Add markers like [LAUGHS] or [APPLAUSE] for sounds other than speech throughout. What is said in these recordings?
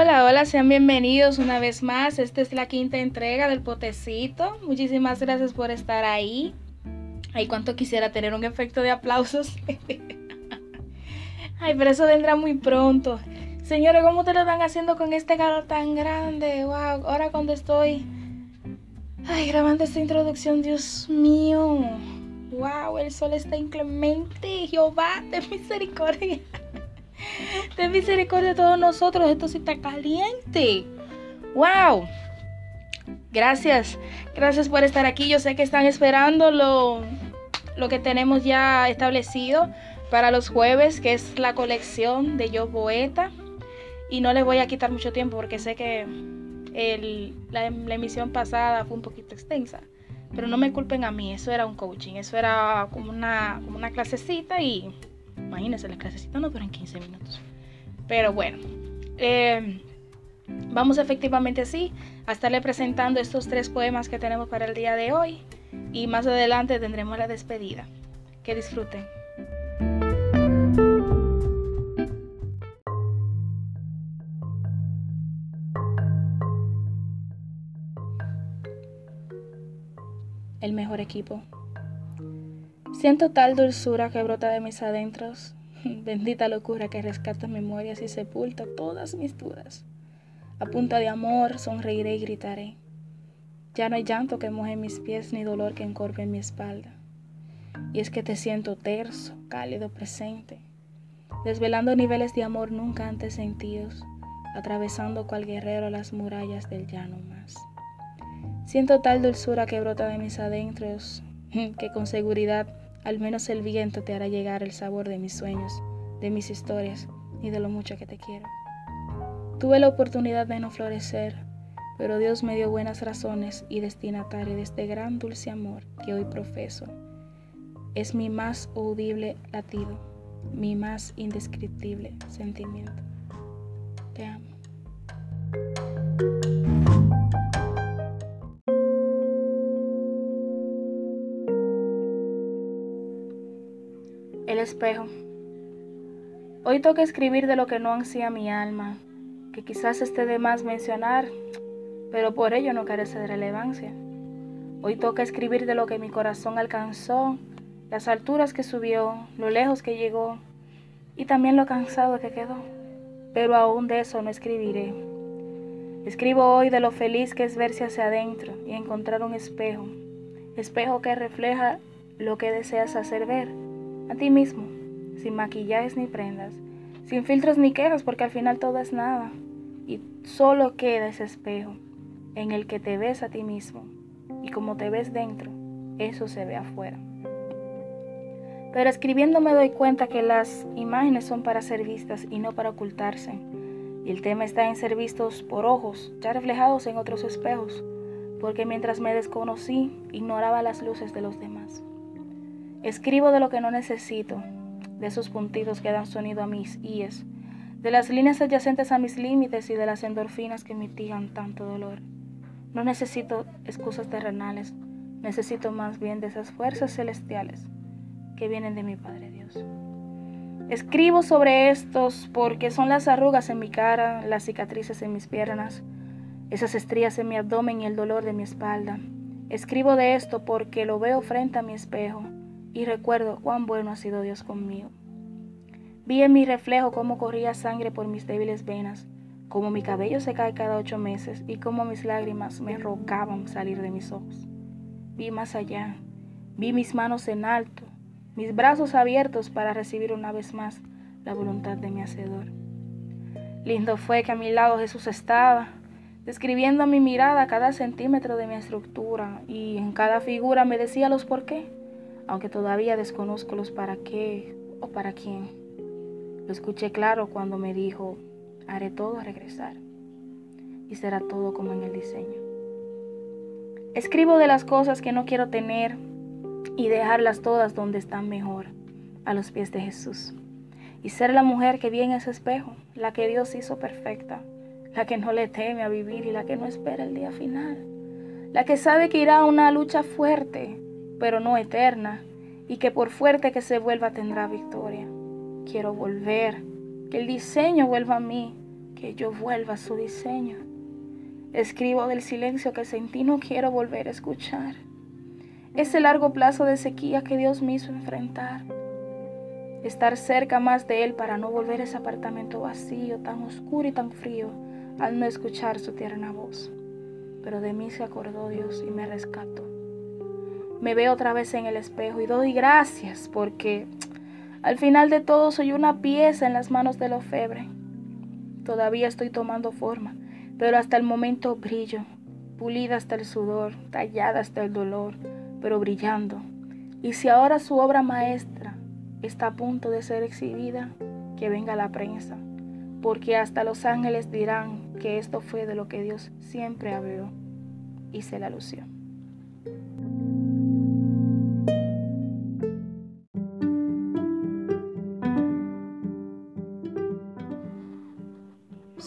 Hola, hola, sean bienvenidos una vez más. Esta es la quinta entrega del potecito. Muchísimas gracias por estar ahí. Ay, cuánto quisiera tener un efecto de aplausos. [LAUGHS] Ay, pero eso vendrá muy pronto. Señores, ¿cómo te lo están haciendo con este calor tan grande? Wow, ahora cuando estoy ay, grabando esta introducción, Dios mío. Wow, el sol está inclemente. Jehová, de misericordia. Misericordia de todos nosotros. Esto sí está caliente. ¡Wow! Gracias. Gracias por estar aquí. Yo sé que están esperando lo, lo que tenemos ya establecido para los jueves, que es la colección de Yo Poeta. Y no les voy a quitar mucho tiempo porque sé que la, emisión pasada fue un poquito extensa. Pero no me culpen a mí, eso era un coaching, eso era como una, como una clasecita y Imagínense, las clasecitas no duran 15 minutos. Pero bueno, eh, vamos efectivamente así a estarle presentando estos tres poemas que tenemos para el día de hoy. Y más adelante tendremos la despedida. Que disfruten. El mejor equipo. Siento tal dulzura que brota de mis adentros, [LAUGHS] bendita locura que rescata memorias y sepulta todas mis dudas. A punta de amor sonreiré y gritaré. Ya no hay llanto que moje mis pies ni dolor que encorve mi espalda. Y es que te siento terso, cálido, presente, desvelando niveles de amor nunca antes sentidos, atravesando cual guerrero las murallas del llano más. Siento tal dulzura que brota de mis adentros, [LAUGHS] que con seguridad al menos el viento te hará llegar el sabor de mis sueños, de mis historias y de lo mucho que te quiero. Tuve la oportunidad de no florecer, pero Dios me dio buenas razones y destinatario de este gran dulce amor que hoy profeso. Es mi más audible latido, mi más indescriptible sentimiento. Te amo. Espejo. Hoy toca escribir de lo que no ansía mi alma, que quizás esté de más mencionar, pero por ello no carece de relevancia. Hoy toca escribir de lo que mi corazón alcanzó, las alturas que subió, lo lejos que llegó y también lo cansado que quedó. Pero aún de eso no escribiré. Escribo hoy de lo feliz que es verse hacia adentro y encontrar un espejo, espejo que refleja lo que deseas hacer ver a ti mismo, sin maquillajes ni prendas, sin filtros ni quejas, porque al final todo es nada. Y solo queda ese espejo en el que te ves a ti mismo. Y como te ves dentro, eso se ve afuera. Pero escribiendo me doy cuenta que las imágenes son para ser vistas y no para ocultarse. Y el tema está en ser vistos por ojos, ya reflejados en otros espejos, porque mientras me desconocí, ignoraba las luces de los demás. Escribo de lo que no necesito, de esos puntitos que dan sonido a mis ies, de las líneas adyacentes a mis límites y de las endorfinas que mitigan tanto dolor. No necesito excusas terrenales, necesito más bien de esas fuerzas celestiales que vienen de mi Padre Dios. Escribo sobre estos porque son las arrugas en mi cara, las cicatrices en mis piernas, esas estrías en mi abdomen y el dolor de mi espalda. Escribo de esto porque lo veo frente a mi espejo y recuerdo cuán bueno ha sido Dios conmigo. Vi en mi reflejo cómo corría sangre por mis débiles venas, cómo mi cabello se cae cada ocho meses y cómo mis lágrimas me rogaban salir de mis ojos. Vi más allá, vi mis manos en alto, mis brazos abiertos para recibir una vez más la voluntad de mi Hacedor. Lindo fue que a mi lado Jesús estaba, describiendo a mi mirada cada centímetro de mi estructura y en cada figura me decía los por qué aunque todavía desconozco los para qué o para quién. Lo escuché claro cuando me dijo, haré todo a regresar y será todo como en el diseño. Escribo de las cosas que no quiero tener y dejarlas todas donde están mejor, a los pies de Jesús. Y ser la mujer que vi en ese espejo, la que Dios hizo perfecta, la que no le teme a vivir y la que no espera el día final, la que sabe que irá a una lucha fuerte, pero no eterna, y que por fuerte que se vuelva tendrá victoria. Quiero volver, que el diseño vuelva a mí, que yo vuelva a su diseño. Escribo del silencio que sentí, no quiero volver a escuchar. Ese largo plazo de sequía que Dios me hizo enfrentar. Estar cerca más de Él para no volver a ese apartamento vacío, tan oscuro y tan frío, al no escuchar su tierna voz. Pero de mí se acordó Dios y me rescató. Me veo otra vez en el espejo y doy gracias porque al final de todo soy una pieza en las manos del ofebre. Todavía estoy tomando forma, pero hasta el momento brillo, pulida hasta el sudor, tallada hasta el dolor, pero brillando. Y si ahora su obra maestra está a punto de ser exhibida, que venga la prensa, porque hasta los ángeles dirán que esto fue de lo que Dios siempre habló y se la lució.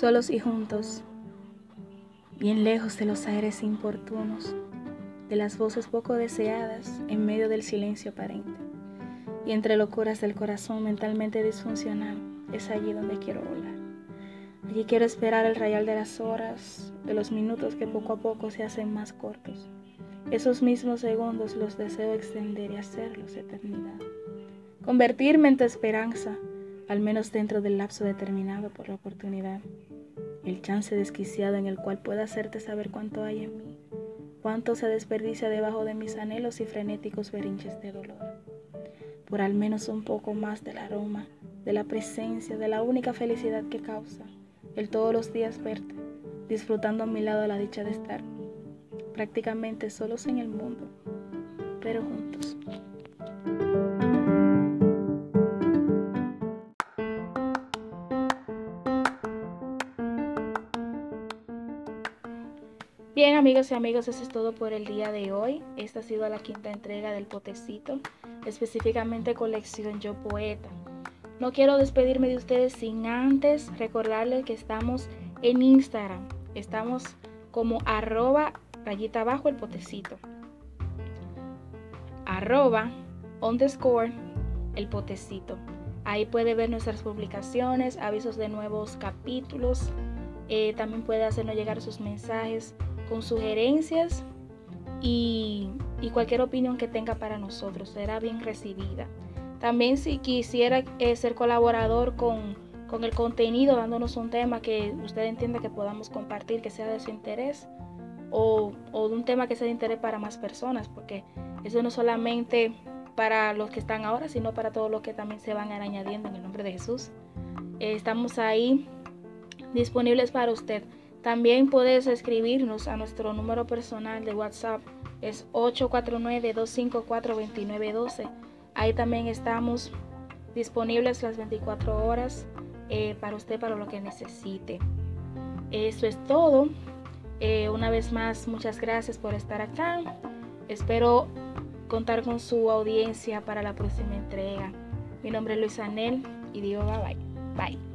Solos y juntos, bien lejos de los aires importunos, de las voces poco deseadas en medio del silencio aparente y entre locuras del corazón mentalmente disfuncional, es allí donde quiero volar. Allí quiero esperar el rayal de las horas, de los minutos que poco a poco se hacen más cortos. Esos mismos segundos los deseo extender y hacerlos eternidad. Convertirme en tu esperanza, al menos dentro del lapso determinado por la oportunidad. El chance desquiciado en el cual pueda hacerte saber cuánto hay en mí, cuánto se desperdicia debajo de mis anhelos y frenéticos berinches de dolor por al menos un poco más del aroma, de la presencia, de la única felicidad que causa, el todos los días verte, disfrutando a mi lado la dicha de estar prácticamente solos en el mundo, pero juntos. Bien amigos y amigos, eso es todo por el día de hoy. Esta ha sido la quinta entrega del potecito específicamente colección Yo Poeta. No quiero despedirme de ustedes sin antes recordarles que estamos en Instagram. Estamos como arroba rayita abajo el potecito. Arroba underscore el potecito. Ahí puede ver nuestras publicaciones, avisos de nuevos capítulos. Eh, también puede hacernos llegar sus mensajes con sugerencias y, cualquier opinión que tenga para nosotros será bien recibida. También si quisiera eh, ser colaborador con, el contenido, dándonos un tema que usted entienda que podamos compartir, que sea de su interés, o, o de un tema que sea de interés para más personas, porque eso no solamente para los que están ahora, sino para todos los que también se van añadiendo en el nombre de Jesús. Eh, estamos ahí disponibles para usted. También puedes escribirnos a nuestro número personal de WhatsApp, es 849-254-2912. Ahí también estamos disponibles las 24 horas eh, para usted, para lo que necesite. Eso es todo. Eh, una vez más, muchas gracias por estar acá. Espero contar con su audiencia para la próxima entrega. Mi nombre es Luis Anel y digo bye bye. Bye.